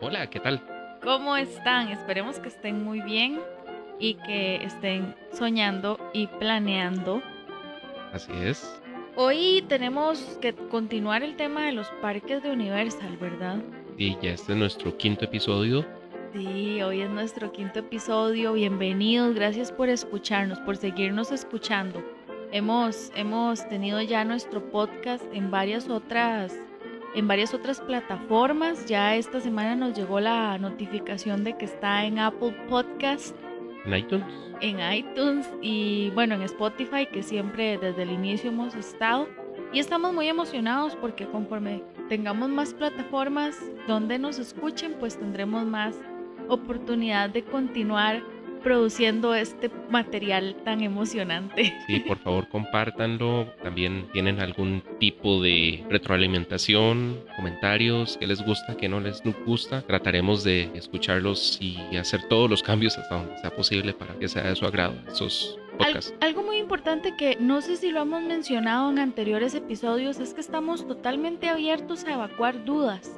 Hola, ¿qué tal? ¿cómo están? Esperemos que estén muy bien y que estén soñando y planeando. Así es. Hoy tenemos que continuar el tema de los parques de Universal, ¿verdad? Y ya este es nuestro quinto episodio. Sí, hoy es nuestro quinto episodio. Bienvenidos, gracias por escucharnos, por seguirnos escuchando. Hemos, hemos tenido ya nuestro podcast en varias otras en varias otras plataformas. Ya esta semana nos llegó la notificación de que está en Apple Podcast, En iTunes. en iTunes y bueno, en Spotify, que siempre desde el inicio hemos estado. Y estamos muy emocionados porque conforme tengamos más plataformas donde nos escuchen, pues tendremos más oportunidad de continuar produciendo este material tan emocionante. Sí, por favor, compártanlo. También tienen algún tipo de retroalimentación, comentarios, que les gusta, que no les gusta. Trataremos de escucharlos y hacer todos los cambios hasta donde sea posible para que sea de su agrado esos Al- algo muy importante que no sé si lo hemos mencionado en anteriores episodios es que estamos totalmente abiertos a evacuar dudas.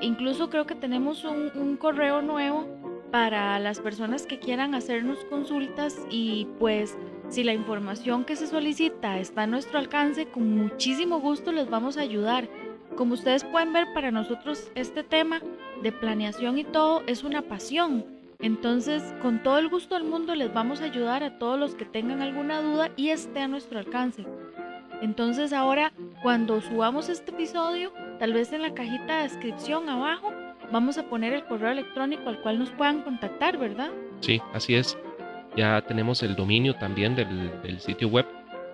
Incluso creo que tenemos un, un correo nuevo para las personas que quieran hacernos consultas y pues si la información que se solicita está a nuestro alcance, con muchísimo gusto les vamos a ayudar. Como ustedes pueden ver, para nosotros este tema de planeación y todo es una pasión. Entonces, con todo el gusto del mundo les vamos a ayudar a todos los que tengan alguna duda y esté a nuestro alcance. Entonces, ahora cuando subamos este episodio, tal vez en la cajita de descripción abajo, vamos a poner el correo electrónico al cual nos puedan contactar, ¿verdad? Sí, así es. Ya tenemos el dominio también del, del sitio web.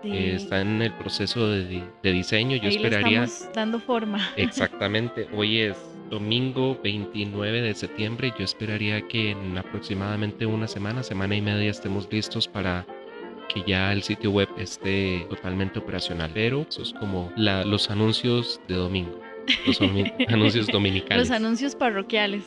Sí. Eh, está en el proceso de, di- de diseño. Yo Ahí le esperaría estamos dando forma. Exactamente, hoy es domingo 29 de septiembre. Yo esperaría que en aproximadamente una semana, semana y media estemos listos para que ya el sitio web esté totalmente operacional. Pero eso es como la- los anuncios de domingo, los anuncios dominicales. Los anuncios parroquiales.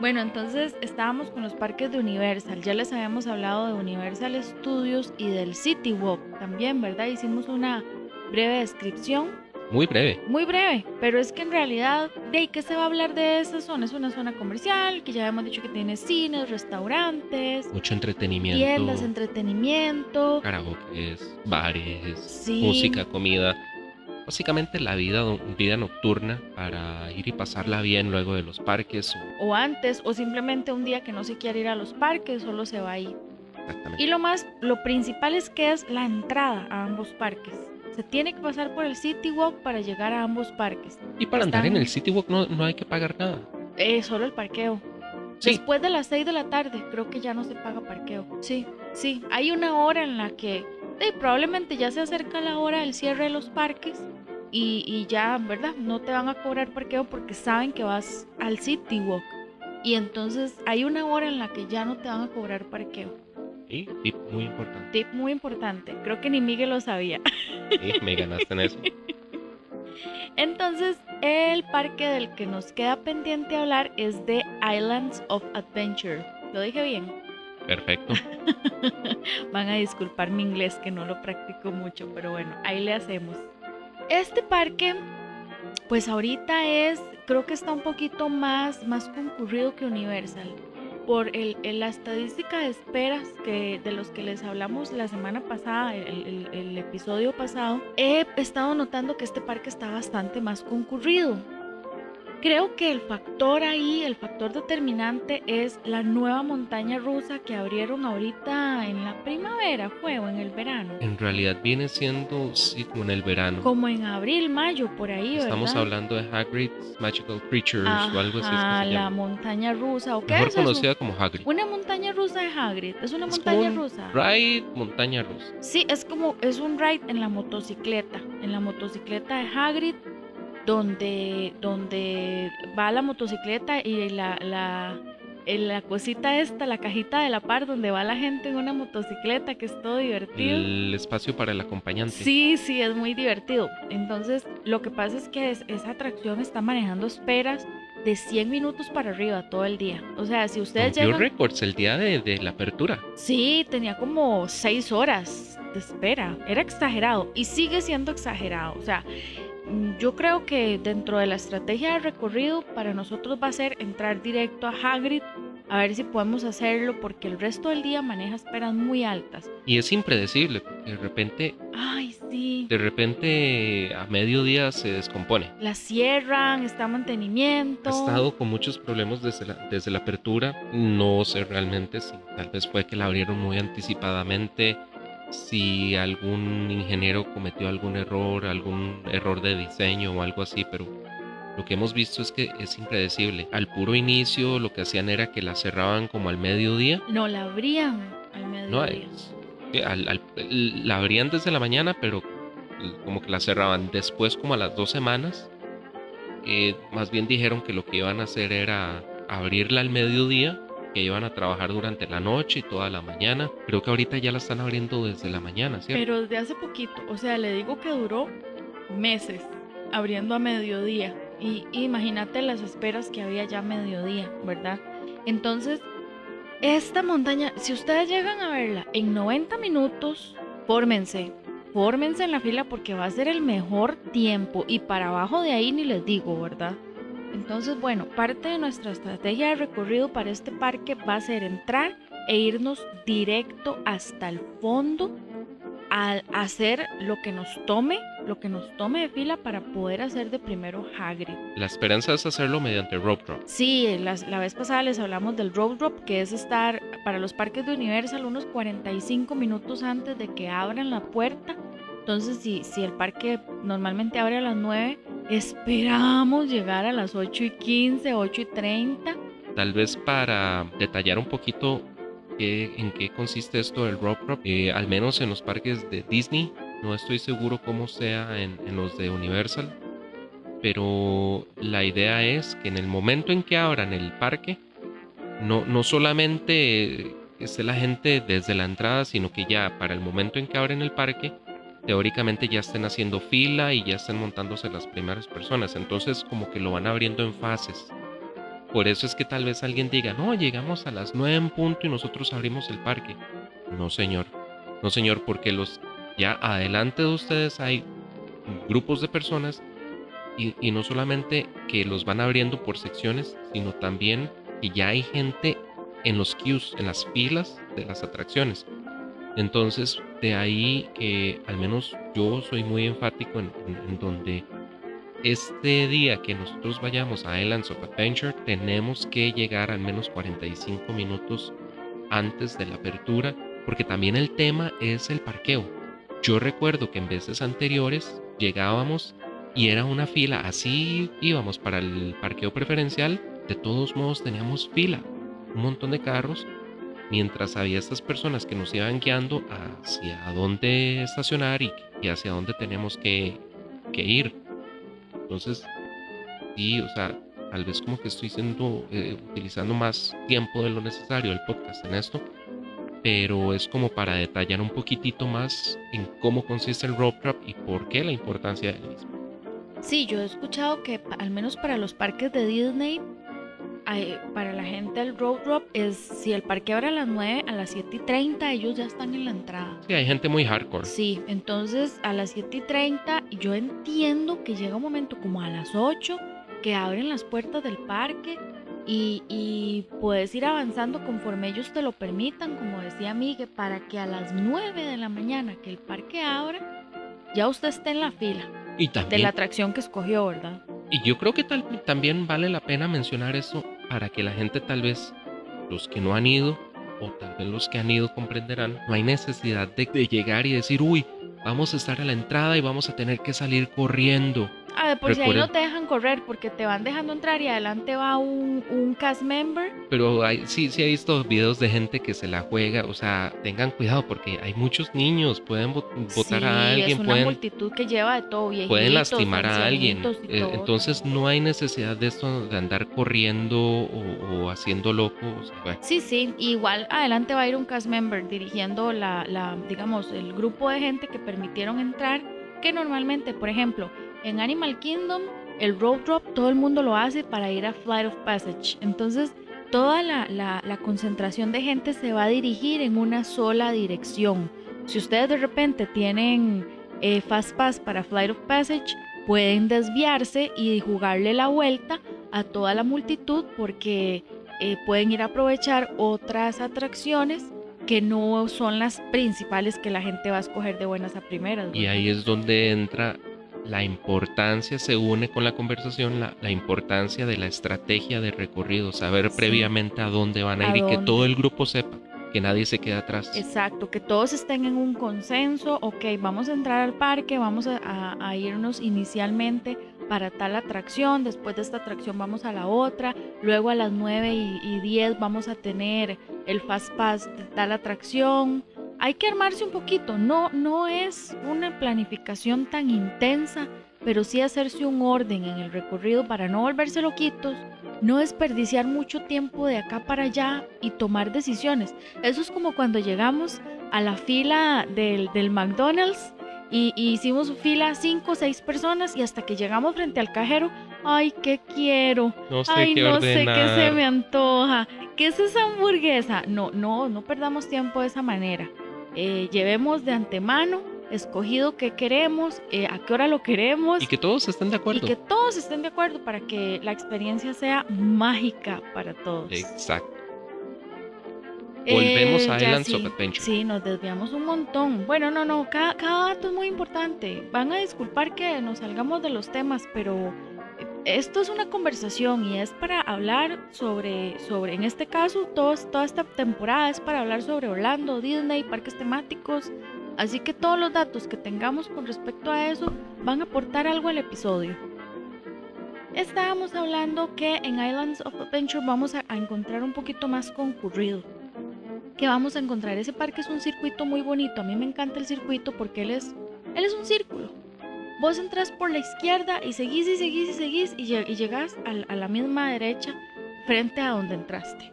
Bueno, entonces estábamos con los parques de Universal. Ya les habíamos hablado de Universal Studios y del City Walk también, ¿verdad? Hicimos una breve descripción, Muy breve. muy breve, pero es que en realidad, ¿de qué se va a hablar de esa zona? Es una zona comercial que ya habíamos dicho que tiene cines, restaurantes, Mucho entretenimiento. tiendas, entretenimiento. karaoke, bares, Sí. música, comida. Básicamente la vida, vida nocturna para ir y pasarla bien luego de los parques. o- O antes, o simplemente un día que no se quiere ir a los parques, solo se va ahí. Exactamente. Y lo más, lo principal es que es la entrada a ambos parques. Se tiene que pasar por el City Walk para llegar a ambos parques. Y para andar en el City Walk no, no hay que pagar nada. Eh, solo el parqueo. Sí, Después de las 6 de la tarde, creo que ya no se paga parqueo. Sí, sí. Hay una hora en la que eh, probablemente ya se acerca la hora del cierre de los parques y, y ya, ¿verdad? No te van a cobrar parqueo porque saben que vas al City Walk. Y entonces hay una hora en la que ya no te van a cobrar parqueo. sí, tip muy importante. Tip muy importante. Creo que ni Miguel lo sabía. Sí, me ganaste en eso. Entonces, el parque del que nos queda pendiente hablar es de Islands of Adventure. ¿Lo dije bien? Perfecto. Van a disculpar mi inglés que no lo practico mucho, pero bueno, ahí le hacemos. Este parque, pues ahorita es, creo que está un poquito más, más concurrido que Universal. Por el, el- la estadística de esperas que, de los que les hablamos la semana pasada, el, episodio pasado, he estado notando que este parque está bastante más concurrido. Creo que el factor ahí, el factor determinante es la nueva montaña rusa que abrieron ahorita en la primavera, fue o en el verano. En realidad viene siendo, sí, como en el verano. Como en abril, mayo, por ahí, Estamos ¿verdad? hablando de Hagrid's Magical Creatures o algo así. es que Ajá, se la montaña rusa. ¿O qué Mejor es eso? conocida como Hagrid. Una montaña rusa de Hagrid. Es una Es montaña un rusa. Ride montaña rusa. Sí, es como, es un ride en la motocicleta, en la motocicleta de Hagrid, donde, donde va la motocicleta y la, la, la cosita esta, la cajita de la par, donde va la gente en una motocicleta, que es todo divertido. El espacio para el acompañante. Sí, sí, es muy divertido. Entonces, lo que pasa es que es- esa atracción está manejando esperas de 100 minutos para arriba todo el día. O sea, si ustedes llegan... récords el día de, de la apertura. Sí, tenía como 6 horas de espera. Era exagerado y sigue siendo exagerado. O sea, yo creo que dentro de la estrategia de recorrido para nosotros va a ser entrar directo a Hagrid a ver si podemos hacerlo porque el resto del día maneja esperas muy altas. Y es impredecible, porque de repente, Ay, sí. de repente a mediodía se descompone. La cierran, está en mantenimiento. Ha estado con muchos problemas desde la, desde la apertura. No sé realmente si tal vez fue que la abrieron muy anticipadamente, si algún ingeniero cometió algún error, algún error de diseño o algo así, pero lo que hemos visto es que es impredecible. Al puro inicio lo que hacían era que la cerraban como al mediodía. No, la abrían al No, mediodía. es- que al- al- la abrían desde la mañana, pero como que la cerraban después como a las dos semanas. eh, más bien dijeron que lo que iban a hacer era abrirla al mediodía, que iban a trabajar durante la noche y toda la mañana. Creo que ahorita ya la están abriendo desde la mañana, ¿cierto? Pero desde hace poquito, o sea, le digo que duró meses abriendo a mediodía. Y imagínate las esperas que había ya a mediodía, ¿verdad? Entonces, esta montaña, si ustedes llegan a verla en 90 minutos, fórmense. Fórmense en la fila porque va a ser el mejor tiempo. Y para abajo de ahí ni les digo, ¿verdad? Entonces, bueno, parte de nuestra estrategia de recorrido para este parque va a ser entrar e irnos directo hasta el fondo al hacer lo que nos tome, lo que nos tome de fila para poder hacer de primero Hagrid. La esperanza es hacerlo mediante rope drop. Sí, la, vez pasada les hablamos del road drop, que es estar para los parques de Universal unos 45 minutos antes de que abran la puerta. Entonces, si, si el parque normalmente abre a las 9, esperamos llegar a las 8 y 15, 8 y 30. Tal vez para detallar un poquito en qué consiste esto del rope drop, eh, al menos en los parques de Disney, no estoy seguro cómo sea en, en los de Universal, pero la idea es que en el momento en que abran el parque, no, no solamente esté la gente desde la entrada, sino que ya para el momento en que abren el parque, teóricamente ya estén haciendo fila y ya estén montándose las primeras personas. Entonces como que lo van abriendo en fases. Por eso es que tal vez alguien diga, no, llegamos a las 9 en punto y nosotros abrimos el parque. No, señor. No, señor, porque los ya adelante de ustedes hay grupos de personas y, y no solamente que los van abriendo por secciones, sino también que ya hay gente en los queues, en las filas de las atracciones. Entonces, de ahí que al menos yo soy muy enfático en, en- en donde este día que nosotros vayamos a Islands of Adventure, tenemos que llegar al menos 45 minutos antes de la apertura, porque también el tema es el parqueo. Yo recuerdo que en veces anteriores llegábamos y era una fila, así íbamos para el parqueo preferencial, de todos modos teníamos fila, un montón de carros, mientras había estas personas que nos iban guiando hacia dónde estacionar y, y hacia dónde teníamos que, que ir. Entonces, sí, o sea, tal vez como que estoy siendo, eh, utilizando más tiempo de lo necesario el podcast en esto, pero es como para detallar un poquitito más en cómo consiste el rope trap y por qué la importancia del mismo. Sí, yo he escuchado que al menos para los parques de Disney, para la gente el road drop es si el parque abre a las 9, a las 7 y 30 ellos ya están en la entrada. Sí, hay gente muy hardcore. Sí, entonces a las 7 y 30 yo entiendo que llega un momento como a las 8 que abren las puertas del parque y, y puedes ir avanzando conforme ellos te lo permitan, como decía Miguel, para que a las 9 de la mañana que el parque abra, ya usted esté en la fila Y de también la atracción que escogió, ¿verdad? Y yo creo que tal, también vale la pena mencionar eso para que la gente tal vez, los que no han ido, o tal vez los que han ido comprenderán, no hay necesidad de, llegar y decir, uy, vamos a estar a la entrada y vamos a tener que salir corriendo. Ah, de por si ahí no te dejan correr porque te van dejando entrar y adelante va un, un cast member. Pero hay, sí, sí he visto videos de gente que se la juega, o sea, tengan cuidado porque hay muchos niños, pueden botar Sí, a alguien, es una pueden, multitud que lleva de todo, viejitos, pueden lastimar a alguien. Eh. Entonces no hay necesidad de esto de andar corriendo o, o haciendo loco. o sea, bueno. Sí, sí, igual adelante va a ir un cast member dirigiendo la, la, digamos, el grupo de gente que permitieron entrar, que normalmente, por ejemplo, en Animal Kingdom, el road drop todo el mundo lo hace para ir a Flight of Passage. Entonces, toda la, la- la concentración de gente se va a dirigir en una sola dirección. Si ustedes de repente tienen eh, Fast Pass para Flight of Passage, pueden desviarse y jugarle la vuelta a toda la multitud porque eh, pueden ir a aprovechar otras atracciones que no son las principales que la gente va a escoger de buenas a primeras. Y ahí es donde entra la importancia, se une con la conversación, la, importancia de la estrategia de recorrido, saber previamente a dónde van a, ir y que todo el grupo sepa que nadie se quede atrás. Exacto, que todos estén en un consenso, ok, vamos a entrar al parque, vamos a, irnos inicialmente para tal atracción, después de esta atracción vamos a la otra, luego a las 9 y, y 10 vamos a tener el Fast Pass de tal atracción. Hay que armarse un poquito, no, no es una planificación tan intensa, pero sí hacerse un orden en el recorrido para no volverse loquitos no desperdiciar mucho tiempo de acá para allá y tomar decisiones. Eso es como cuando llegamos a la fila del, McDonald's y, hicimos fila cinco o seis personas y hasta que llegamos frente al cajero, ay, ¿qué quiero? No sé ay, qué no sé qué se me antoja. ¿Qué es esa hamburguesa? No, no, no perdamos tiempo de esa manera. Eh, llevemos de antemano escogido qué queremos, eh, a qué hora lo queremos. Y que todos estén de acuerdo. Y que todos estén de acuerdo para que la experiencia sea mágica para todos. Exacto. Volvemos a eh, Islands of Adventure. Sí, nos desviamos un montón. Bueno, no, no, cada, cada dato es muy importante. Van a disculpar que nos salgamos de los temas, pero esto es una conversación y es para hablar sobre, sobre en este caso, toda esta temporada es para hablar sobre Orlando, Disney, parques temáticos, Así que todos los datos que tengamos con respecto a eso van a aportar algo al episodio. Estábamos hablando que en Islands of Adventure vamos a, encontrar un poquito más concurrido. Que vamos a encontrar, ese parque es un circuito muy bonito, a mí me encanta el circuito porque él es, él es un círculo. Vos entras por la izquierda y seguís y seguís y seguís y, y llegás a la misma derecha frente a donde entraste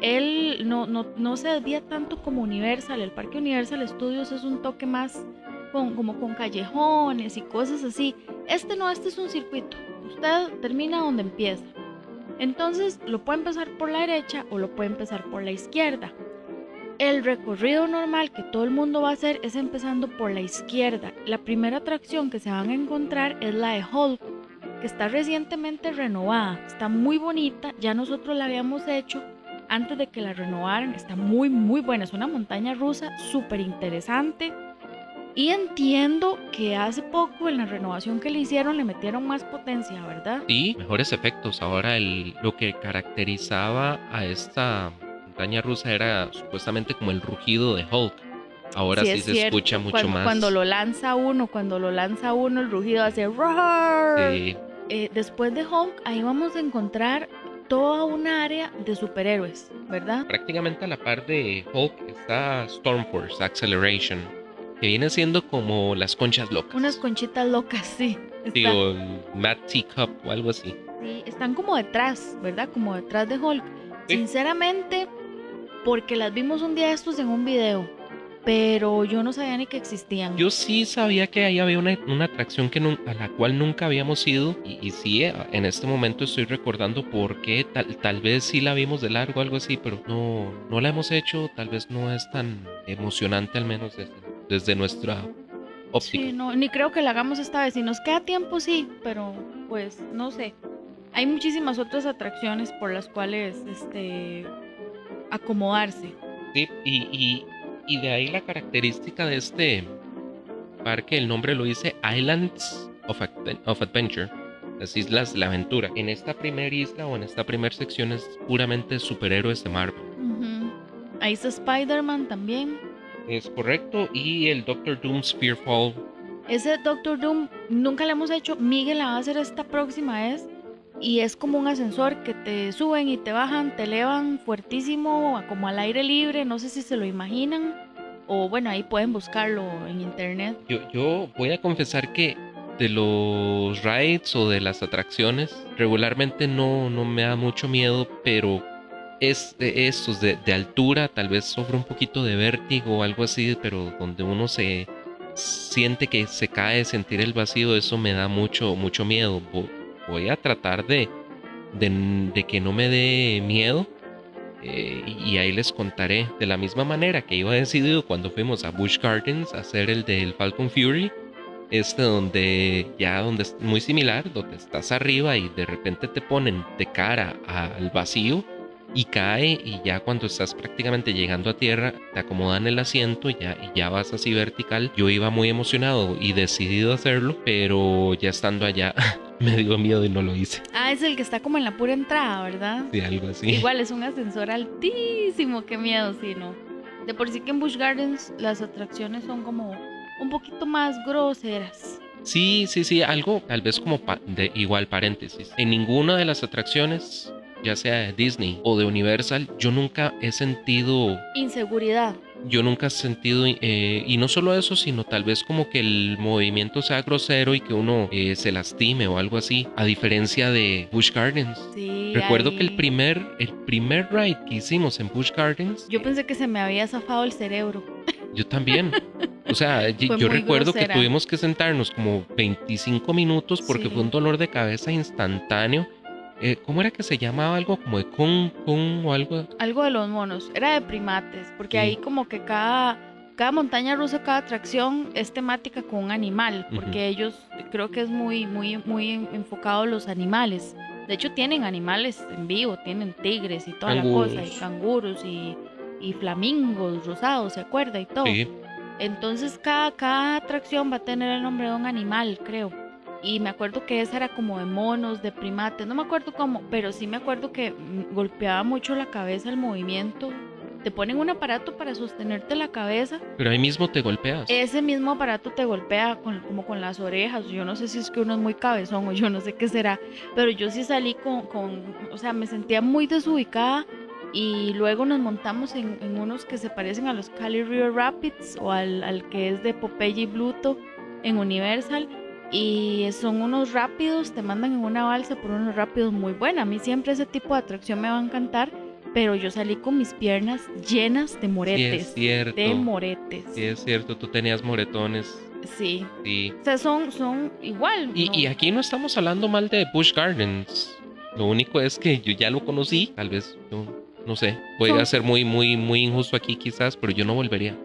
él no, no, no, se desvía tanto como Universal. El Parque Universal Studios es un toque más con, como con callejones y cosas así. Este no, este es un circuito. Usted termina donde empieza. Entonces lo puede empezar por la derecha o lo puede empezar por la izquierda. El recorrido normal que todo el mundo va a hacer es empezando por la izquierda. La primera atracción que se van a encontrar es la de Hulk, que está recientemente renovada. Está muy bonita, ya nosotros la habíamos hecho antes de que la renovaran. Está muy, muy buena. Es una montaña rusa súper interesante. Y entiendo que hace poco en la renovación que le hicieron le metieron más potencia, ¿verdad? Sí, mejores efectos. Ahora lo que caracterizaba a esta montaña rusa era supuestamente como el rugido de Hulk. Ahora sí, se escucha mucho más. Cuando lo lanza uno, cuando lo lanza uno, el rugido hace roar. Sí. Eh, después de Hulk, ahí vamos a encontrar toda una área de superhéroes, ¿verdad? Prácticamente a la par de Hulk está Stormforce Acceleration, que viene siendo como las conchas locas. Unas conchitas locas, sí. Digo, Mad Teacup o algo así. Sí, están como detrás, ¿verdad? Como detrás de Hulk. Sinceramente, porque las vimos un día de estos en un video pero yo no sabía ni que existían. Yo sí sabía que ahí había una, atracción que a la cual nunca habíamos ido y, sí, eh, en este momento estoy recordando por qué, tal, tal vez sí la vimos de largo, algo así, pero no, no la hemos hecho, tal vez no es tan emocionante al menos desde, desde nuestra óptica. Sí, no, ni creo que la hagamos esta vez, si nos queda tiempo sí, pero pues no sé. Hay muchísimas otras atracciones por las cuales este acomodarse. Sí, y y de ahí la característica de este parque, el nombre lo dice Islands of, Adventure, las islas de la aventura. En esta primera isla o en esta primera sección es puramente superhéroes de Marvel. Ahí está Spider-Man también. Es correcto, y el Doctor Doom Spearfall. Ese Doctor Doom nunca le hemos hecho, Miguel la va a hacer esta próxima vez y es como un ascensor que te suben y te bajan, te elevan fuertísimo, como al aire libre, no sé si se lo imaginan, o bueno, ahí pueden buscarlo en internet. Yo, yo voy a confesar que de los rides o de las atracciones, regularmente no, no me da mucho miedo, pero es de estos de, de altura, tal vez sufre un poquito de vértigo o algo así, pero donde uno se siente que se cae, sentir el vacío, eso me da mucho, mucho miedo voy a tratar de, de, que no me dé miedo. Eh, y ahí les contaré de la misma manera que iba decidido cuando fuimos a Busch Gardens a hacer el del Falcon Fury. este donde ya donde es muy similar, donde estás arriba y de repente te ponen de cara al vacío y cae y ya cuando estás prácticamente llegando a tierra te acomodan el asiento y ya, y ya vas así vertical. Yo iba muy emocionado y decidido hacerlo, pero ya estando allá me dio miedo y no lo hice. Ah, es el que está como en la pura entrada, ¿verdad? Sí, algo así. Igual es un ascensor altísimo, qué miedo, sí, ¿no? De por sí que en Busch Gardens las atracciones son como un poquito más groseras. Sí, sí, sí, algo tal vez como de igual paréntesis. En ninguna de las atracciones ya sea de Disney o de Universal, yo nunca he sentido... Inseguridad. Yo nunca he sentido, eh, y no solo eso, sino tal vez como que el movimiento sea grosero y que uno eh, se lastime o algo así, a diferencia de Busch Gardens. Sí, Recuerdo que el primer, el primer ride que hicimos en Busch Gardens... Yo pensé que se me había zafado el cerebro. Yo también. O sea, yo recuerdo que tuvimos que sentarnos como 25 minutos porque fue un dolor de cabeza instantáneo eh, ¿Cómo era que se llamaba algo como de Kung Kung o algo? Algo de los monos, era de primates, porque ahí como que cada, cada montaña rusa, cada atracción es temática con un animal, porque ellos creo que es muy, muy, muy enfocado los animales. De hecho tienen animales en vivo, tienen tigres y toda la cosa, y canguros y, y flamingos rosados, ¿se acuerda? Y todo. Sí. Entonces cada, cada atracción va a tener el nombre de un animal, creo y me acuerdo que esa era como de monos, de primates, no me acuerdo cómo, pero sí me acuerdo que mm, golpeaba mucho la cabeza el movimiento. Te ponen un aparato para sostenerte la cabeza. Pero ahí mismo te golpeas. Ese mismo aparato te golpea como con las orejas. Yo no sé si es que uno es muy cabezón o yo no sé qué será. Pero yo sí salí con, con o sea, me sentía muy desubicada. Y luego nos montamos en, unos que se parecen a los Cali River Rapids o al, al que es de Popeye y Bluto en Universal y son unos rápidos, te mandan en una balsa por unos rápidos muy buenos. A mí siempre ese tipo de atracción me va a encantar, pero yo salí con mis piernas llenas de moretes. Sí, es cierto. De moretes. Sí, es cierto, tú tenías moretones. Sí. Sí. O sea, son, son igual. Y, y aquí no estamos hablando mal de Bush Gardens. Lo único es que yo ya lo conocí, tal vez yo no sé, puede ser muy, muy, muy injusto aquí quizás, pero yo no volvería.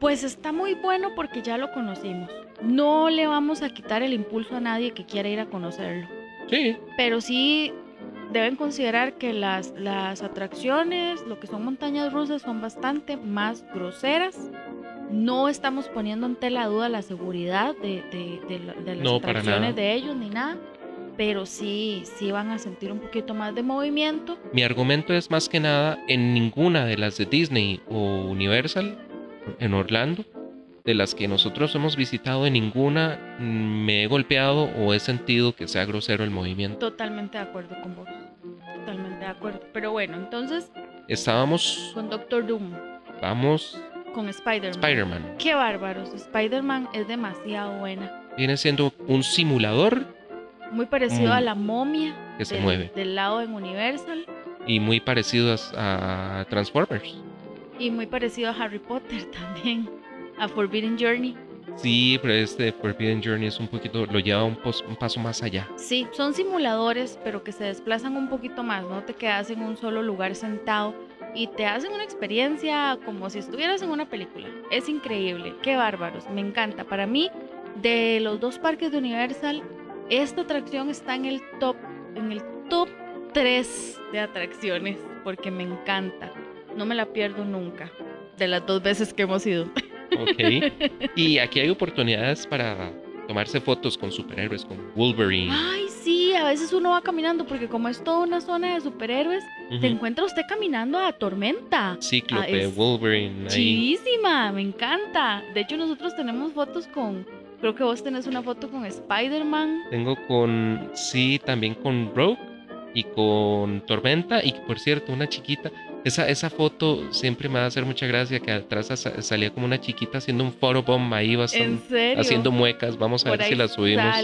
Pues está muy bueno porque ya lo conocimos. No le vamos a quitar el impulso a nadie que quiera ir a conocerlo. Sí. Pero sí deben considerar que las, las atracciones, lo que son montañas rusas, son bastante más groseras. No estamos poniendo en tela duda la seguridad de, de, las atracciones de ellos ni nada pero sí, sí van a sentir un poquito más de movimiento. Mi argumento es más que nada en ninguna de las de Disney o Universal en Orlando, de las que nosotros hemos visitado, en ninguna me he golpeado o he sentido que sea grosero el movimiento. Totalmente de acuerdo con vos. Totalmente de acuerdo. Pero bueno, entonces. Estábamos. Con Doctor Doom. Vamos. Con Spider-Man. Spider-Man. Qué bárbaros. Spider-Man es demasiado buena. Viene siendo un simulador. Muy parecido a la momia. Que se mueve. Del lado en Universal. Y muy parecido a Transformers. Y muy parecido a Harry Potter también, a Forbidden Journey. Sí, pero este Forbidden Journey es un poquito, lo lleva un, un, paso más allá. Sí, son simuladores, pero que se desplazan un poquito más, no te quedas en un solo lugar sentado y te hacen una experiencia como si estuvieras en una película. Es increíble, qué bárbaros, me encanta. Para mí, de los dos parques de Universal, esta atracción está en el top, en el top 3 de atracciones, porque me encanta. No me la pierdo nunca. De las dos veces que hemos ido. Ok. Y aquí hay oportunidades para tomarse fotos con superhéroes, con Wolverine. Ay, sí, a veces uno va caminando porque como es toda una zona de superhéroes, te encuentra usted caminando a Tormenta. Cíclope, ah, Wolverine. Chidísima, me encanta. De hecho, nosotros tenemos fotos con, creo que vos tenés una foto con Spider-Man. Tengo con, sí, también con Rogue y con Tormenta y por cierto, una chiquita. Esa, esa foto siempre me va a hacer mucha gracia que atrás salía como una chiquita haciendo un photobomb ahí bastante, haciendo muecas. Vamos a ver si la subimos.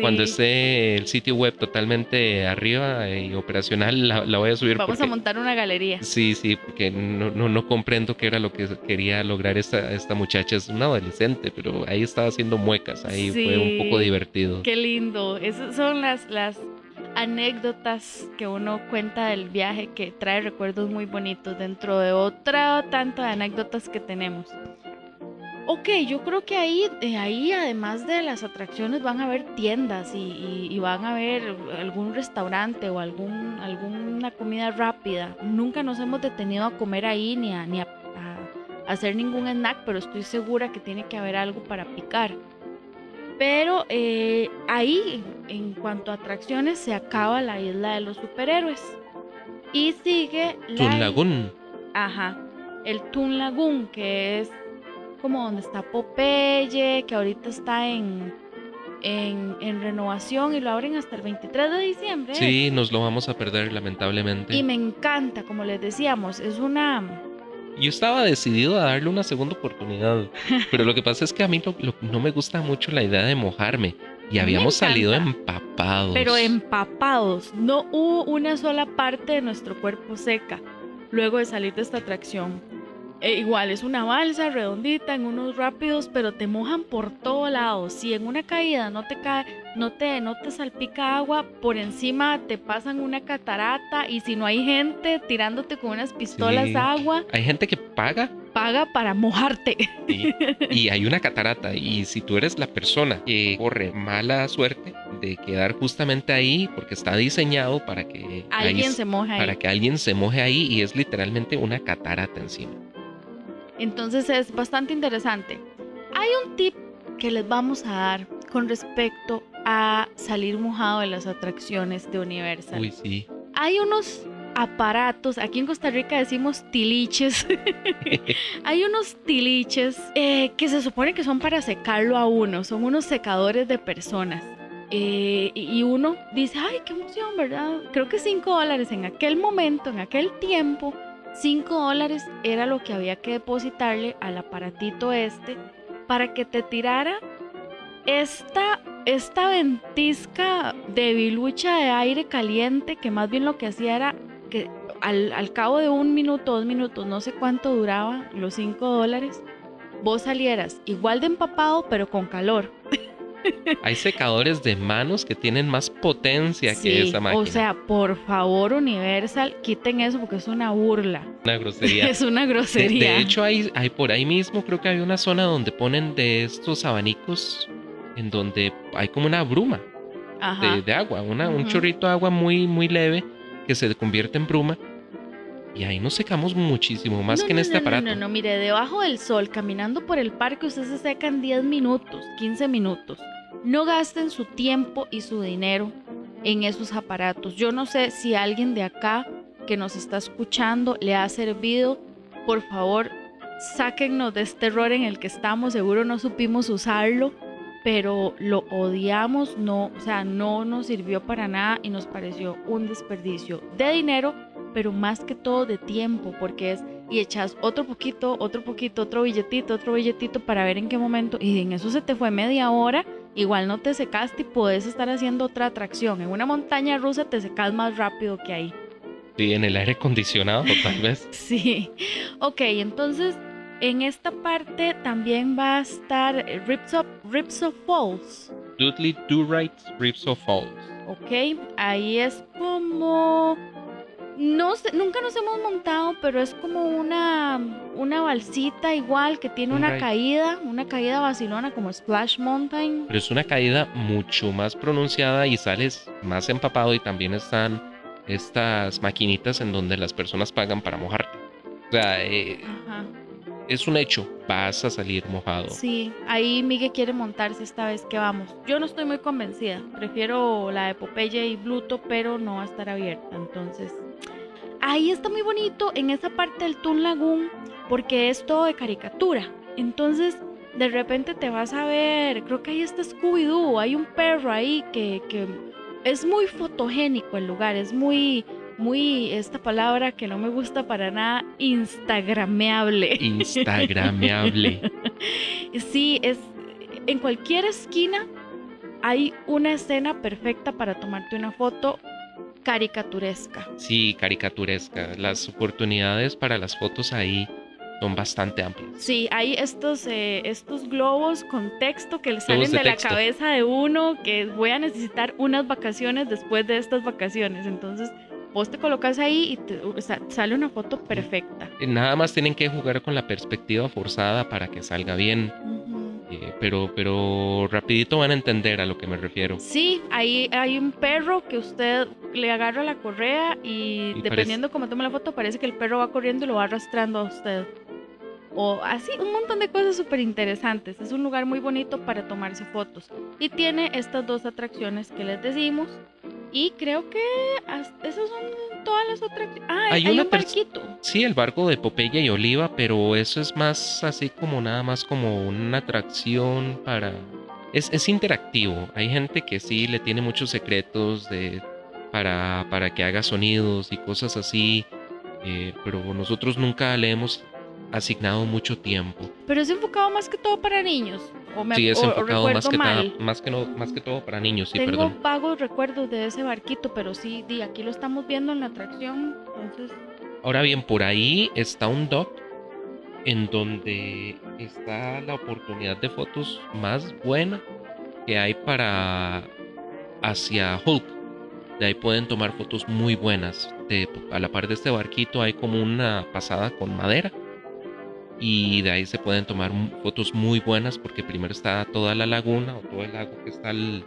Cuando esté el sitio web totalmente arriba y operacional, la, voy a subir. Vamos a montar una galería. Sí, sí, porque no, no, no comprendo qué era lo que quería lograr esta, esta muchacha. Es una adolescente, pero ahí estaba haciendo muecas. Ahí fue un poco divertido. Qué lindo. Esas son las, las anécdotas que uno cuenta del viaje que trae recuerdos muy bonitos dentro de otra tanto de anécdotas que tenemos. Ok, yo creo que ahí, eh, ahí además de las atracciones van a haber tiendas y, van a haber algún restaurante o algún, alguna comida rápida. Nunca nos hemos detenido a comer ahí ni a, ni a hacer ningún snack, pero estoy segura que tiene que haber algo para picar. Pero eh, ahí, en cuanto a atracciones, se acaba la isla de los superhéroes. Y sigue la... Toon Lagoon. Ajá. El Toon Lagoon, que es como donde está Popeye, que ahorita está en, en, en renovación y lo abren hasta el 23 de diciembre. Sí, nos lo vamos a perder lamentablemente. Y me encanta, como les decíamos, es una... Yo estaba decidido a darle una segunda oportunidad, pero lo que pasa es que a mí lo- lo- no me gusta mucho la idea de mojarme y habíamos salido empapados. Pero empapados. No hubo una sola parte de nuestro cuerpo seca luego de salir de esta atracción. E igual es una balsa redondita en unos rápidos, pero te mojan por todo lado. Si en una caída no te cae, no te, no te salpica agua, por encima te pasan una catarata y si no hay gente tirándote con unas pistolas Sí. agua, Hay gente que paga paga para mojarte. y, y hay una catarata y si tú eres la persona que corre mala suerte de quedar justamente ahí porque está diseñado para que Alguien se moja ahí. para que alguien se moje ahí y es literalmente una catarata encima. Entonces es bastante interesante. Hay un tip que les vamos a dar con respecto a salir mojado de las atracciones de Universal. Uy, sí. Hay unos aparatos, aquí en Costa Rica decimos tiliches, hay unos tiliches eh, que se supone que son para secarlo a uno, son unos secadores de personas. Eh, y uno dice, ay, qué emoción, ¿verdad? Creo que 5 dólares en aquel momento, en aquel tiempo, 5 dólares era lo que había que depositarle al aparatito este para que te tirara esta, esta ventisca de bilucha de aire caliente que más bien lo que hacía era que al, al cabo de un minuto, dos minutos, no sé cuánto duraba los 5 dólares, vos salieras igual de empapado pero con calor. Hay secadores de manos que tienen más potencia que esa máquina. o sea, por favor Universal, quiten eso porque es una burla. una grosería. Es una grosería. de hecho, hay, hay por ahí mismo, creo que hay una zona donde ponen de estos abanicos en donde hay como una bruma de, de agua, una, un chorrito de agua muy, muy leve que se convierte en bruma. Y ahí nos secamos muchísimo más No, que en no, este no, no, aparato. No, no, mire, debajo del sol, caminando por el parque, usted se seca en 10 minutos, 15 minutos. No gasten su tiempo y su dinero en esos aparatos. Yo no sé si alguien de acá que nos está escuchando le ha servido. Por favor, sáquennos de este error en el que estamos. Seguro no supimos usarlo, pero lo odiamos. No, o sea, no nos sirvió para nada y nos pareció un desperdicio de dinero pero más que todo de tiempo, porque es y echas otro poquito, otro poquito, otro billetito, otro billetito para ver en qué momento, y en eso se te fue media hora, igual no te secaste y puedes estar haciendo otra atracción. En una montaña rusa te secas más rápido que ahí. Sí, en el aire acondicionado, tal vez. Sí. Ok, entonces en esta parte también va a estar eh, Ripso, Ripso Falls. Dudley Do Right Ripso Falls. Ok, ahí es como. No sé, nunca nos hemos montado, pero es como una, una balsita igual que tiene Un una caída, una caída vacilona como Splash Mountain. Pero es una caída mucho más pronunciada y sales más empapado y también están estas maquinitas en donde las personas pagan para mojarte. O sea, eh, Ajá. es un hecho, vas a salir mojado. Sí, ahí Miguel quiere montarse esta vez que vamos. Yo no estoy muy convencida. Prefiero la de Popeye y Bluto, pero no va a estar abierta. Entonces, ahí está muy bonito en esa parte del Toon Lagoon porque es todo de caricatura. Entonces, de repente te vas a ver, creo que ahí está Scooby-Doo, hay un perro ahí que, que es muy fotogénico el lugar, es muy, muy, esta palabra que no me gusta para nada, instagrameable. Instagrameable. Sí, es en cualquier esquina hay una escena perfecta para tomarte una foto caricaturesca. Sí, caricaturesca. Las oportunidades para las fotos ahí son bastante amplias. Sí, hay estos, eh, estos globos con texto que le salen de de, la cabeza de uno, que voy a necesitar unas vacaciones después de estas vacaciones. Entonces, vos te colocas ahí y te- sale una foto perfecta. Eh, Nada más tienen que jugar con la perspectiva forzada para que salga bien. Eh, pero, pero rapidito van a entender a lo que me refiero. Sí, ahí hay un perro que usted le agarra la correa y, Y dependiendo cómo tome la foto, parece que el perro va corriendo y lo va arrastrando a usted. O así, un montón de cosas súper interesantes. Es un lugar muy bonito para tomarse fotos. Y tiene estas dos atracciones que les decimos. Y creo que as- esas son todas las atracciones. Ah, Hay hay, una un barquito. Sí, el barco de Popeye y Oliva, pero eso es más así como nada más como una atracción para... Es, es interactivo. Hay gente que sí le tiene muchos secretos de, para, para que haga sonidos y cosas así, eh, pero nosotros nunca le hemos asignado mucho tiempo. Pero es enfocado más que todo para niños. O me, Sí, es o- o enfocado más recuerdo que, nada- mal. más, que no, más que todo para niños, sí, Tengo perdón. vagos recuerdos de ese barquito, pero sí, di, aquí lo estamos viendo en la atracción. Entonces, Ahora bien, por ahí está un dock en donde está la oportunidad de fotos más buena que hay para hacia Hulk. De ahí pueden tomar fotos muy buenas. De- a la par de este barquito hay como una pasada con madera. Y de ahí se pueden tomar fotos muy buenas porque primero está toda la laguna o todo el lago que está al,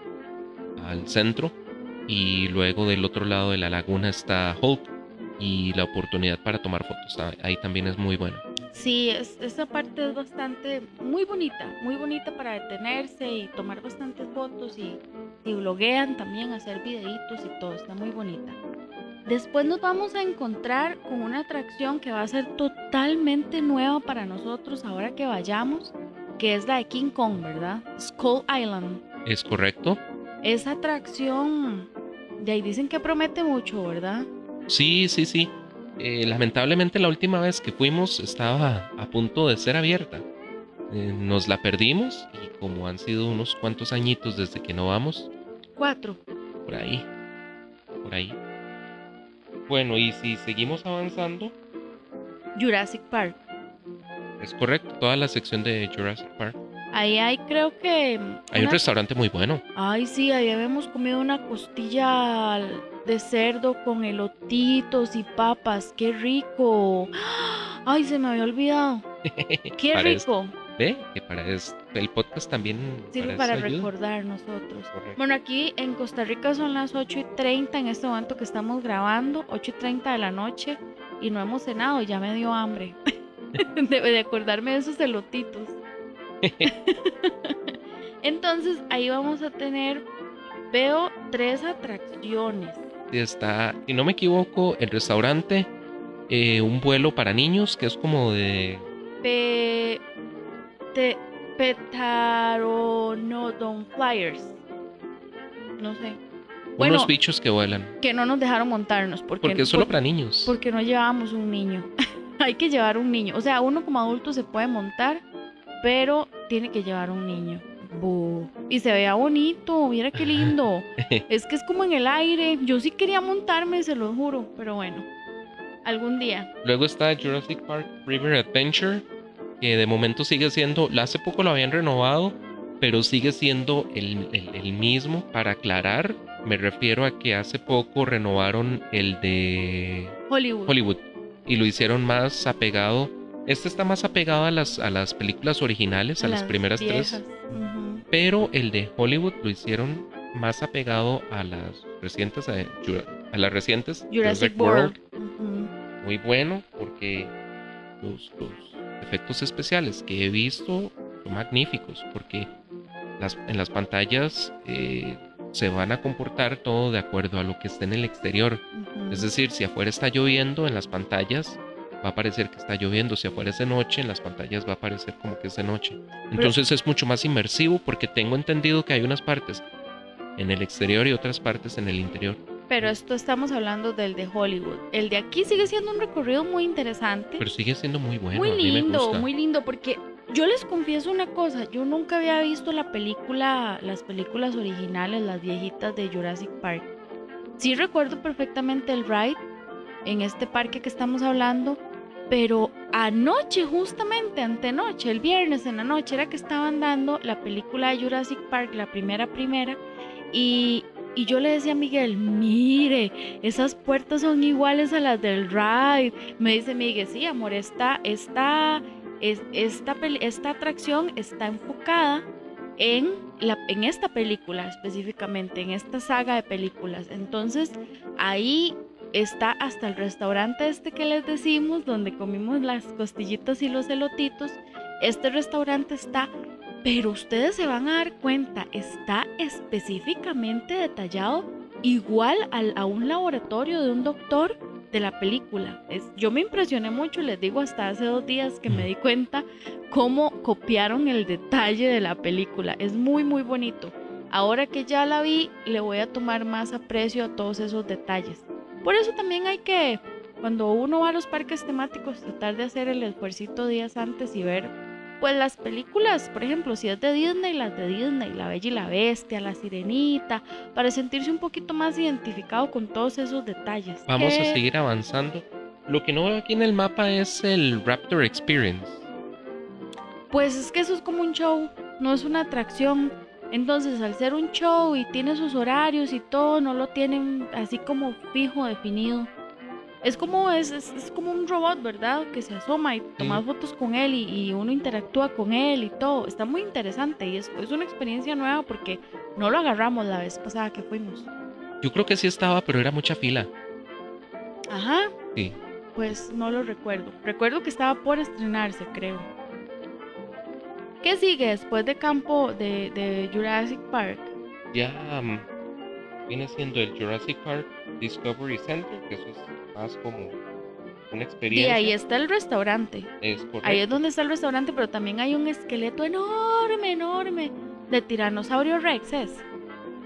centro. Y luego del otro lado de la laguna está Hulk y la oportunidad para tomar fotos ah, ahí también es muy buena. sí, es, esa parte es bastante, muy bonita, muy bonita para detenerse y tomar bastantes fotos y, y bloguean también, hacer videitos y todo, está muy bonita. Después nos vamos a encontrar con una atracción que va a ser totalmente nueva para nosotros ahora que vayamos, que es la de King Kong, ¿verdad? Skull Island. ¿Es correcto? Esa atracción, de ahí dicen que promete mucho, ¿verdad? Sí, sí, sí. Eh, lamentablemente la última vez que fuimos estaba a punto de ser abierta. Eh, nos la perdimos y como han sido unos cuantos añitos desde que no vamos, Cuatro. por ahí, por ahí. Bueno, y si seguimos avanzando, Jurassic Park. es correcto, toda la sección de Jurassic Park. Ahí hay, creo que. Hay un restaurante muy bueno. Ay, sí, ahí habíamos comido una costilla de cerdo con elotitos y papas. ¡Qué rico! Ay, se me había olvidado. ¡Qué rico! Ve que para es- el podcast también Sirve para ayuda. recordar nosotros. Correcto. Bueno, aquí en Costa Rica son las 8 y 30 en este momento que estamos grabando, 8 y 30 de la noche, y no hemos cenado, ya me dio hambre. Debe de acordarme de esos elotitos. Entonces, ahí vamos a tener, veo tres atracciones. Está, si no me equivoco, el restaurante, eh, un vuelo para niños, que es como de... Pe, te, Petaronodon Flyers. No sé. Bueno, unos bichos que vuelan. que no nos dejaron montarnos porque, Porque es solo por- para niños. porque no llevábamos un niño. Hay que llevar un niño. O sea, uno como adulto se puede montar, pero tiene que llevar un niño. Bu. Y se vea bonito, mira qué lindo. es que es como en el aire. Yo sí quería montarme, se lo juro, pero bueno, algún día. Luego está Jurassic Park River Adventure, que de momento sigue siendo, hace poco lo habían renovado, pero sigue siendo el, el- el mismo. Para aclarar, me refiero a que hace poco renovaron el de Hollywood. Hollywood y lo hicieron más apegado. Este está más apegado a las, a las películas originales, a las, primeras viejas. tres, Ujú. pero el de Hollywood lo hicieron más apegado a las recientes, a, a las recientes Jurassic World. Ujú. muy bueno porque los, los efectos especiales que he visto son magníficos porque las, en las pantallas eh, se van a comportar todo de acuerdo a lo que esté en el exterior. Es decir, si afuera está lloviendo en las pantallas va a parecer que está lloviendo, si afuera es de noche en las pantallas va a parecer como que es de noche. Entonces es mucho más inmersivo porque tengo entendido que hay unas partes en el exterior y otras partes en el interior. Pero esto estamos hablando del de Hollywood. El de aquí sigue siendo un recorrido muy interesante. Pero sigue siendo muy bueno. muy a mí me lindo, gusta. muy lindo, porque yo les confieso una cosa, yo nunca había visto la película, las películas originales, las viejitas de Jurassic Park. Sí recuerdo perfectamente el ride en este parque que estamos hablando, pero anoche, justamente antenoche, el viernes en la noche, era que estaban dando la película de Jurassic Park, la primera primera, y Y yo le decía a Miguel, mire, esas puertas son iguales a las del ride. Me dice Miguel, sí, amor, esta, esta, esta, esta atracción está enfocada en, la, en esta película específicamente, en esta saga de películas. Entonces, ahí está hasta el restaurante este que les decimos, donde comimos las costillitas y los elotitos. Este restaurante está pero ustedes se van a dar cuenta, está específicamente detallado igual a un laboratorio de un doctor de la película. Es, yo me impresioné mucho, les digo, hasta hace dos días que me di cuenta cómo copiaron el detalle de la película. Es muy, muy bonito. Ahora que ya la vi, le voy a tomar más aprecio a todos esos detalles. Por eso también hay que, cuando uno va a los parques temáticos, tratar de hacer el esfuerzo días antes y ver pues las películas, por ejemplo, si es de Disney, las de Disney, La Bella y la Bestia, La Sirenita, para sentirse un poquito más identificado con todos esos detalles. Vamos a seguir avanzando. Lo que no veo aquí en el mapa es el Raptor Experience. Pues es que eso es como un show, no es una atracción. Entonces, al ser un show y tiene sus horarios y todo, no lo tienen así como fijo, definido. Es como, es, es, como un robot, ¿verdad? Que se asoma y toma fotos con él y, uno interactúa con él y todo. Está muy interesante y es, es una experiencia nueva porque no lo agarramos la vez pasada que fuimos. Yo creo que sí estaba, pero era mucha fila. Ajá. Sí. Pues no lo recuerdo. Recuerdo que estaba por estrenarse, creo. ¿Qué sigue después de campo de, de Jurassic Park? Ya um, viene siendo el Jurassic Park Discovery Center, que eso es más como una experiencia. Y ahí está el restaurante. Es ahí es donde está el restaurante, pero también hay un esqueleto enorme, enorme de tiranosaurio Rex, ¿es?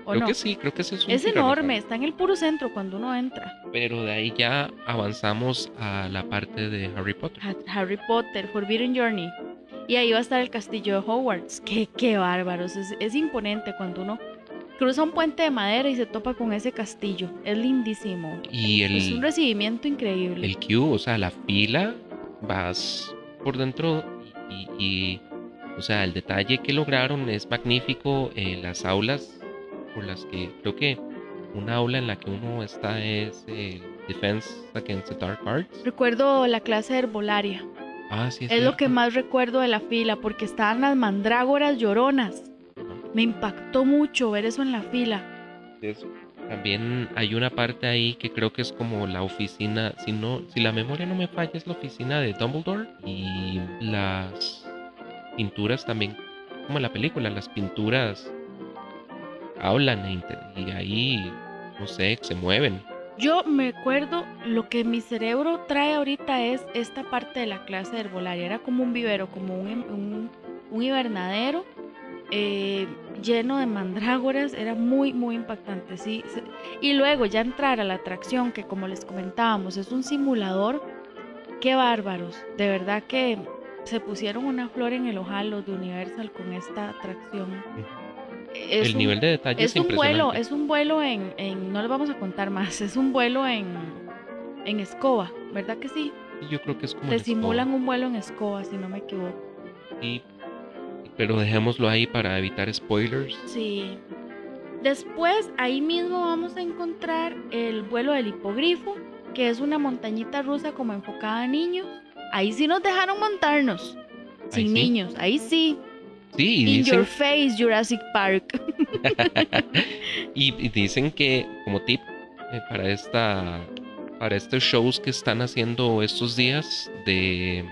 creo que sí, creo que ese es un Es enorme, está en el puro centro cuando uno entra. Pero de ahí ya avanzamos a la parte de Harry Potter. Harry Potter, Forbidden Journey. Y ahí va a estar el castillo de Hogwarts. Qué, qué bárbaros. Es, es imponente cuando uno cruza un puente de madera y se topa con ese castillo. Es lindísimo. Y el, es un recibimiento increíble. El queue, o sea, la fila, vas por dentro y, o sea, el detalle que lograron es magnífico. Eh, las aulas por las que creo que una aula en la que uno está es el Defense Against the Dark Arts. Recuerdo la clase de herbolaria. Ah, sí, es, es lo que más recuerdo de la fila porque estaban las mandrágoras lloronas. Me impactó mucho ver eso en la fila. También hay una parte ahí que creo que es como la oficina, si no, si la memoria no me falla, es la oficina de Dumbledore y las pinturas también, como en la película, las pinturas hablan e y ahí, no sé, se mueven. Yo me acuerdo, lo que mi cerebro trae ahorita es esta parte de la clase de herbolaria. Era como un vivero, como un, un, un hibernadero eh, lleno de mandrágoras, era muy, muy impactante, sí. Y luego ya entrar a la atracción, que como les comentábamos, es un simulador, qué bárbaros, de verdad que se pusieron una flor en el ojal los de Universal con esta atracción. el nivel de detalle es, un vuelo, es un vuelo en, no les vamos a contar más, es un vuelo en, en escoba, ¿verdad que sí? Yo creo que es como. Te simulan un vuelo en escoba, si no me equivoco. Y pero dejémoslo ahí para evitar spoilers. Sí. Después, ahí mismo vamos a encontrar el vuelo del hipogrifo, que es una montañita rusa como enfocada a niños. Ahí sí nos dejaron montarnos. Sin niños, ahí sí. Sí, In your face, Jurassic Park. y, dicen que, como tip, eh, para esta para estos shows que están haciendo estos días de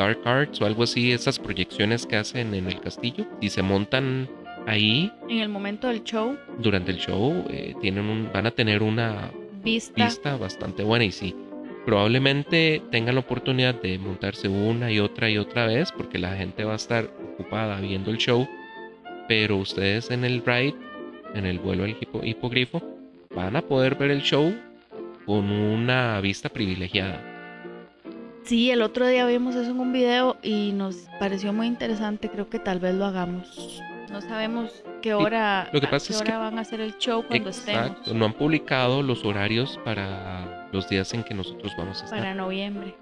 Dark Arts o algo así, esas proyecciones que hacen en el castillo y se montan ahí. En el momento del show. Durante el show eh, tienen un, van a tener una vista. vista bastante buena y sí. Probablemente tengan la oportunidad de montarse una y otra y otra vez porque la gente va a estar ocupada viendo el show. Pero ustedes en el ride, en el vuelo del hipogrifo, van a poder ver el show con una vista privilegiada. Sí, el otro día vimos eso en un video y nos pareció muy interesante. Creo que tal vez lo hagamos. No sabemos qué hora, lo que pasa es que, van a hacer el show cuando exacto, No han publicado los horarios para los días en que nosotros vamos a estar. Para noviembre.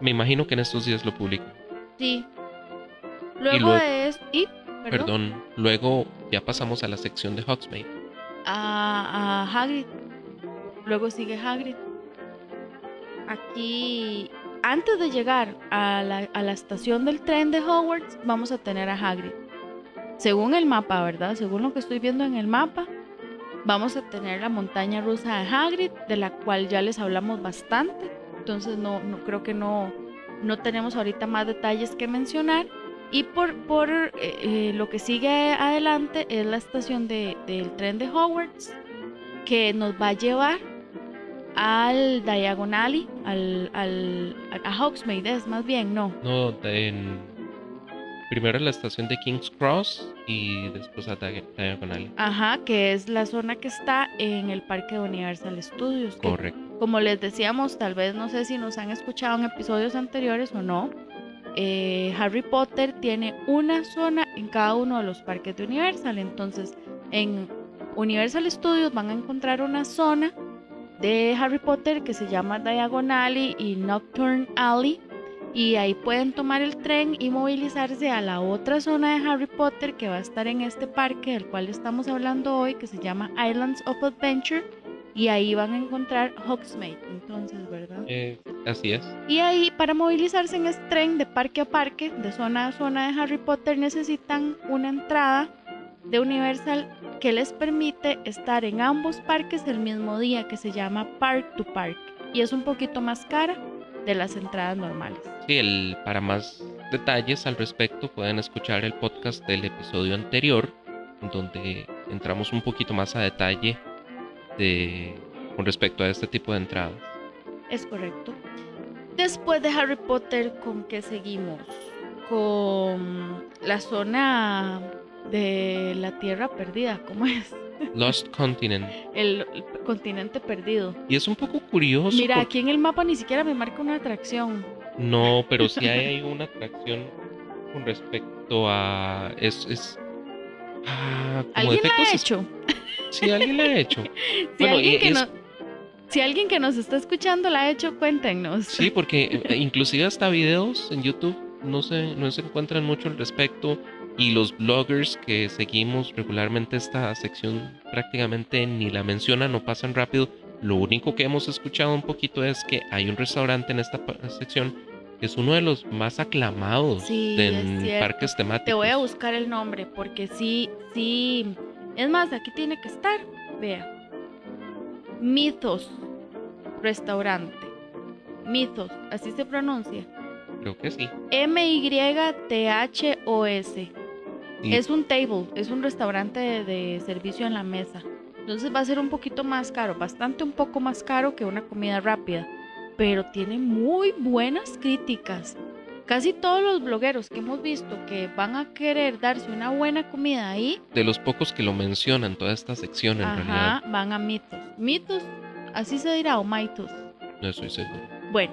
Me imagino que en estos días lo publican. Sí. Luego, de esto. ¿Y? ¿Perdón? luego ya pasamos a la sección de Hogsmeade. a, a Hagrid. Luego sigue Hagrid. Aquí, antes de llegar a la, a la estación del tren de Hogwarts, vamos a tener a Hagrid. Según el mapa, ¿verdad? Según lo que estoy viendo en el mapa, vamos a tener la montaña rusa de Hagrid, de la cual ya les hablamos bastante. Entonces no, no creo que no, no tenemos ahorita más detalles que mencionar. Y por, por eh, eh, lo que sigue adelante es la estación de, del tren de Hogwarts, que nos va a llevar al Diagonally, al, al, a Hogsmeade, es más bien, no. No, en, primero la estación de King's Cross y después a Dia- Diagonal. Ajá, que es la zona que está en el parque de Universal Studios. que Correcto. Como les decíamos, tal vez no sé si nos han escuchado en episodios anteriores o no. eh, Harry Potter tiene una zona en cada uno de los parques de Universal. Entonces, en Universal Studios van a encontrar una zona de Harry Potter que se llama Diagon Alley y Nocturne Alley. Y ahí pueden tomar el tren y movilizarse a la otra zona de Harry Potter que va a estar en este parque del cual estamos hablando hoy, que se llama Islands of Adventure. Y ahí van a encontrar Hogsmeade, entonces, ¿verdad? Eh, así es. Y ahí, para movilizarse en este tren de parque a parque, de zona a zona de Harry Potter, necesitan una entrada de Universal que les permite estar en ambos parques el mismo día, que se llama Park to Park. Y es un poquito más cara de las entradas normales. Sí, el, para más detalles al respecto pueden escuchar el podcast del episodio anterior, donde entramos un poquito más a detalle de, con respecto a este tipo de entradas. Es correcto. Después de Harry Potter, ¿con qué seguimos? Con la zona de la Tierra Perdida, ¿cómo es? Lost Continent. El, el continente perdido. Y es un poco curioso. Mira, porque- aquí en el mapa ni siquiera me marca una atracción. No, pero sí hay una atracción con respecto a... Es... es ah, como ¿Alguien la efectos ha es- hecho? Sí, alguien la ha hecho. Si, Bueno, alguien que no- si alguien que nos está escuchando la ha hecho, cuéntenos. Sí, porque eh, inclusive hasta videos en YouTube no se, no se encuentran mucho al respecto y los bloggers que seguimos regularmente esta sección prácticamente ni la mencionan o pasan rápido. Lo único que hemos escuchado un poquito es que hay un restaurante en esta sección que es uno de los más aclamados Sí, en parques temáticos. Te voy a buscar el nombre porque sí, sí. Es más, aquí tiene que estar. Vea. Mythos Restaurante. Mythos, así se pronuncia. Creo que sí. M-Y-T-H-O-S. Y- Es un table, es un restaurante de, de servicio en la mesa. Entonces va a ser un poquito más caro, bastante un poco más caro que una comida rápida. Pero tiene muy buenas críticas. Casi todos los blogueros que hemos visto que van a querer darse una buena comida ahí, de los pocos que lo mencionan toda esta sección en realidad. van a mitos. Mitos, así se dirá, o mitos. No estoy seguro. Bueno,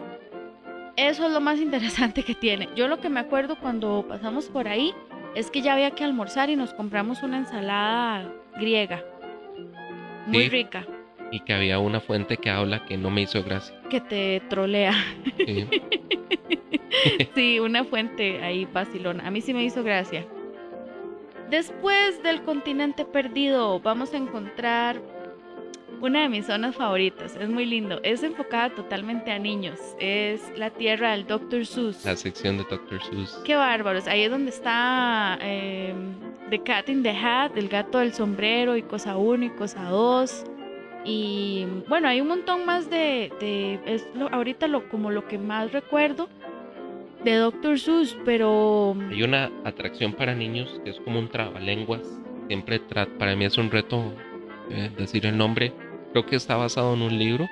eso es lo más interesante que tiene. Yo lo que me acuerdo cuando pasamos por ahí es que ya había que almorzar y nos compramos una ensalada griega. Muy Sí. rica, Y que había una fuente que habla que no me hizo gracia. que te trolea. Sí. Sí, una fuente ahí vacilona. A mí sí me hizo gracia. Después del continente perdido, vamos a encontrar una de mis zonas favoritas. Es muy lindo. Es enfocada totalmente a niños. Es la tierra del Dr. Seuss. La sección de Dr. Seuss. Qué bárbaros. Ahí es donde está eh, The Cat in the Hat, el gato del sombrero y cosa 1 y cosa 2. Y bueno, hay un montón más de... de- es lo- ahorita lo, como lo que más recuerdo de Dr. Seuss, pero... Hay una atracción para niños que es como un trabalenguas. Siempre tra- para mí es un reto eh, decir el nombre. Creo que está basado en un libro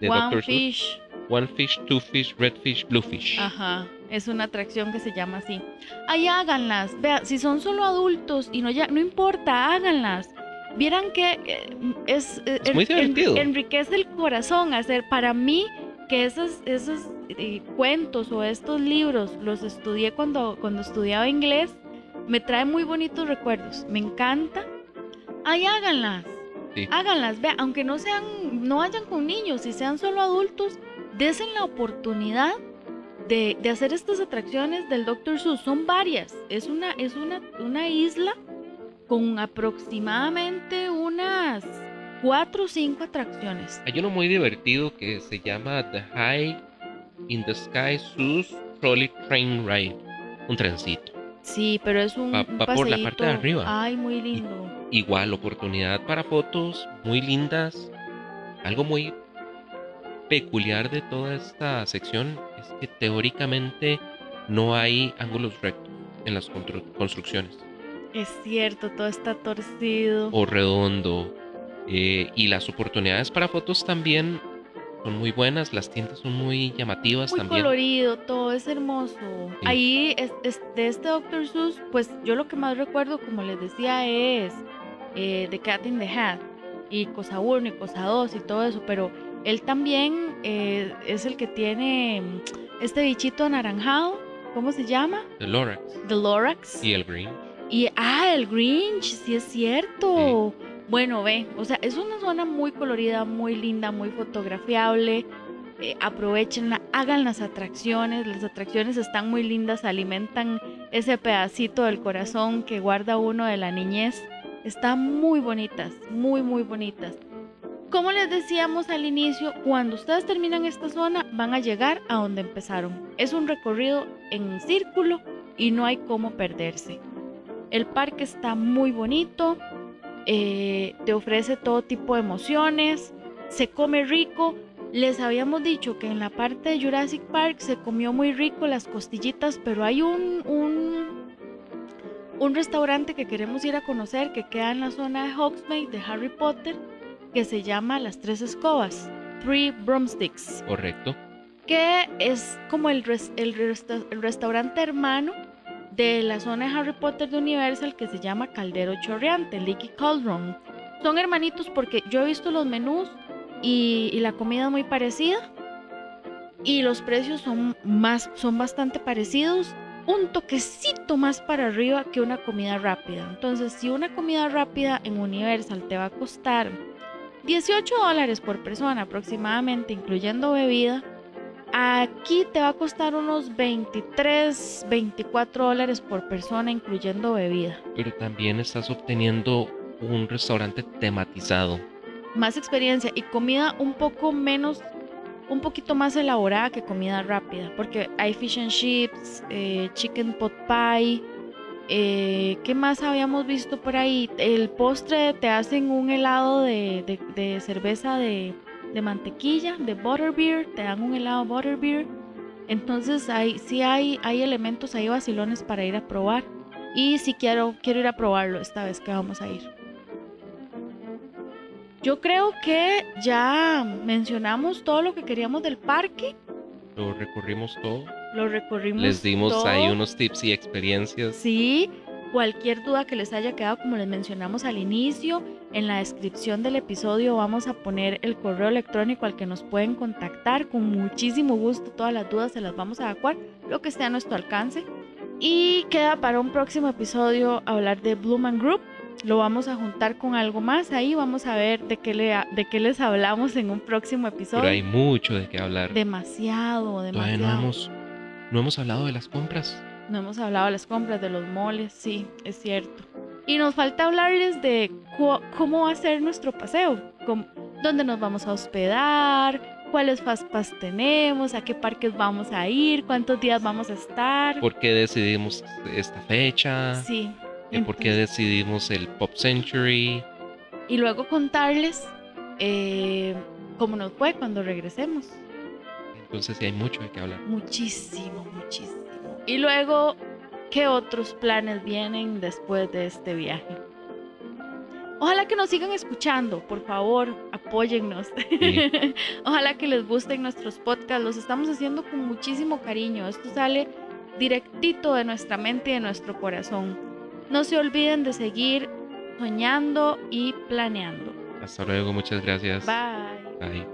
de One Dr. Fish. One fish, two fish, red fish, blue fish. Ajá, es una atracción que se llama así. Ahí háganlas. Vea, si son solo adultos y no ya, no importa, háganlas. Vieran que eh, es, eh, Es muy divertido. enriquece el corazón hacer para mí que esos, esos eh, cuentos o estos libros los estudié cuando, cuando estudiaba inglés. Me trae muy bonitos recuerdos. Me encanta. Ahí háganlas. Sí. Háganlas, vea, aunque no sean, no vayan con niños, si sean solo adultos, desen la oportunidad de, de hacer estas atracciones del Dr. Seuss. Son varias. Es una, es una, una isla con aproximadamente unas cuatro o cinco atracciones. Hay uno muy divertido que se llama The High in the Sky Sus Trolley Train Ride. Un trencito. Sí, pero es un, Va- un va por la parte de arriba. Ay, muy lindo. Igual, oportunidad para fotos muy lindas. Algo muy peculiar de toda esta sección es que teóricamente no hay ángulos rectos en las constru- construcciones. Es cierto, todo está torcido. o redondo. eh, y las oportunidades para fotos también son muy buenas, las tintas son muy llamativas Muy también. colorido, todo es hermoso. Sí. Ahí, es, es- de este Dr. Seuss, pues yo lo que más recuerdo, como les decía, es eh, The Cat in the Hat y Cosa 1 y Cosa 2 y todo eso, pero él también eh, es el que tiene mm, este bichito anaranjado, ¿cómo se llama? The Lorax The Lorax. y el Green. Y, ah, el Grinch, sí es cierto. Bueno, ve, o sea, es una zona muy colorida, muy linda, muy fotografiable. Eh, aprovechenla, hagan las atracciones. Las atracciones están muy lindas, alimentan ese pedacito del corazón que guarda uno de la niñez. Están muy bonitas, muy, muy bonitas. Como les decíamos al inicio, cuando ustedes terminan esta zona van a llegar a donde empezaron. Es un recorrido en círculo y no hay cómo perderse. El parque está muy bonito, eh, te ofrece todo tipo de emociones, se come rico. Les habíamos dicho que en la parte de Jurassic Park se comió muy rico las costillitas, pero hay un, un, un restaurante que queremos ir a conocer que queda en la zona de Hogsmeade de Harry Potter que se llama Las Tres Escobas, Three Broomsticks Correcto. que es como el, res- el resta- el restaurante hermano de la zona de Harry Potter de Universal que se llama Caldero Chorreante, Leaky Cauldron. Son hermanitos porque yo he visto los menús y, y la comida es muy parecida y los precios son, más, son bastante parecidos. Un toquecito más para arriba que una comida rápida. Entonces, si una comida rápida en Universal te va a costar 18 dólares por persona aproximadamente, incluyendo bebida, Aquí te va a costar unos 23, 24 dólares por persona, incluyendo bebida. Pero también estás obteniendo un restaurante tematizado. Más experiencia y comida un poco menos, un poquito más elaborada que comida rápida. Porque hay fish and chips, eh, chicken pot pie. eh, ¿Qué más habíamos visto por ahí? El postre te hacen un helado de, de- cerveza de, de mantequilla, de butterbeer, te dan un helado butterbeer. Entonces hay, sí hay, hay elementos ahí vacilones para ir a probar. Y sí quiero, quiero ir a probarlo esta vez que vamos a ir. Yo creo que ya mencionamos todo lo que queríamos del parque. Lo recorrimos todo. Lo recorrimos. Les dimos todo. ahí unos tips y experiencias. Sí, cualquier duda que les haya quedado, como les mencionamos al inicio, en la descripción del episodio vamos a poner el correo electrónico al que nos pueden contactar. Con muchísimo gusto, todas las dudas se las vamos a evacuar, lo que esté a nuestro alcance. Y queda para un próximo episodio hablar de Blumen Group. Lo vamos a juntar con algo más ahí. Vamos a ver de qué, le, de qué les hablamos en un próximo episodio. Pero hay mucho de qué hablar. Demasiado, Todavía demasiado. no hemos, no hemos hablado de las compras. No hemos hablado de las compras, de los moles, sí, es cierto. Y nos falta hablarles de cómo va a ser nuestro paseo, cómo- dónde nos vamos a hospedar, cuáles fastpass tenemos, a qué parques vamos a ir, cuántos días vamos a estar. ¿Por qué decidimos esta fecha? Sí. ¿Y por qué decidimos el Pop Century? y luego contarles eh, cómo nos fue cuando regresemos. Entonces sí hay mucho de qué hablar. Muchísimo, muchísimo. Y luego, ¿qué otros planes vienen después de este viaje? Ojalá que nos sigan escuchando, por favor, apóyennos. Sí. Ojalá que les gusten nuestros podcasts, los estamos haciendo con muchísimo cariño. Esto sale directito de nuestra mente y de nuestro corazón. No se olviden de seguir soñando y planeando. Hasta luego, muchas gracias. Bye. Bye.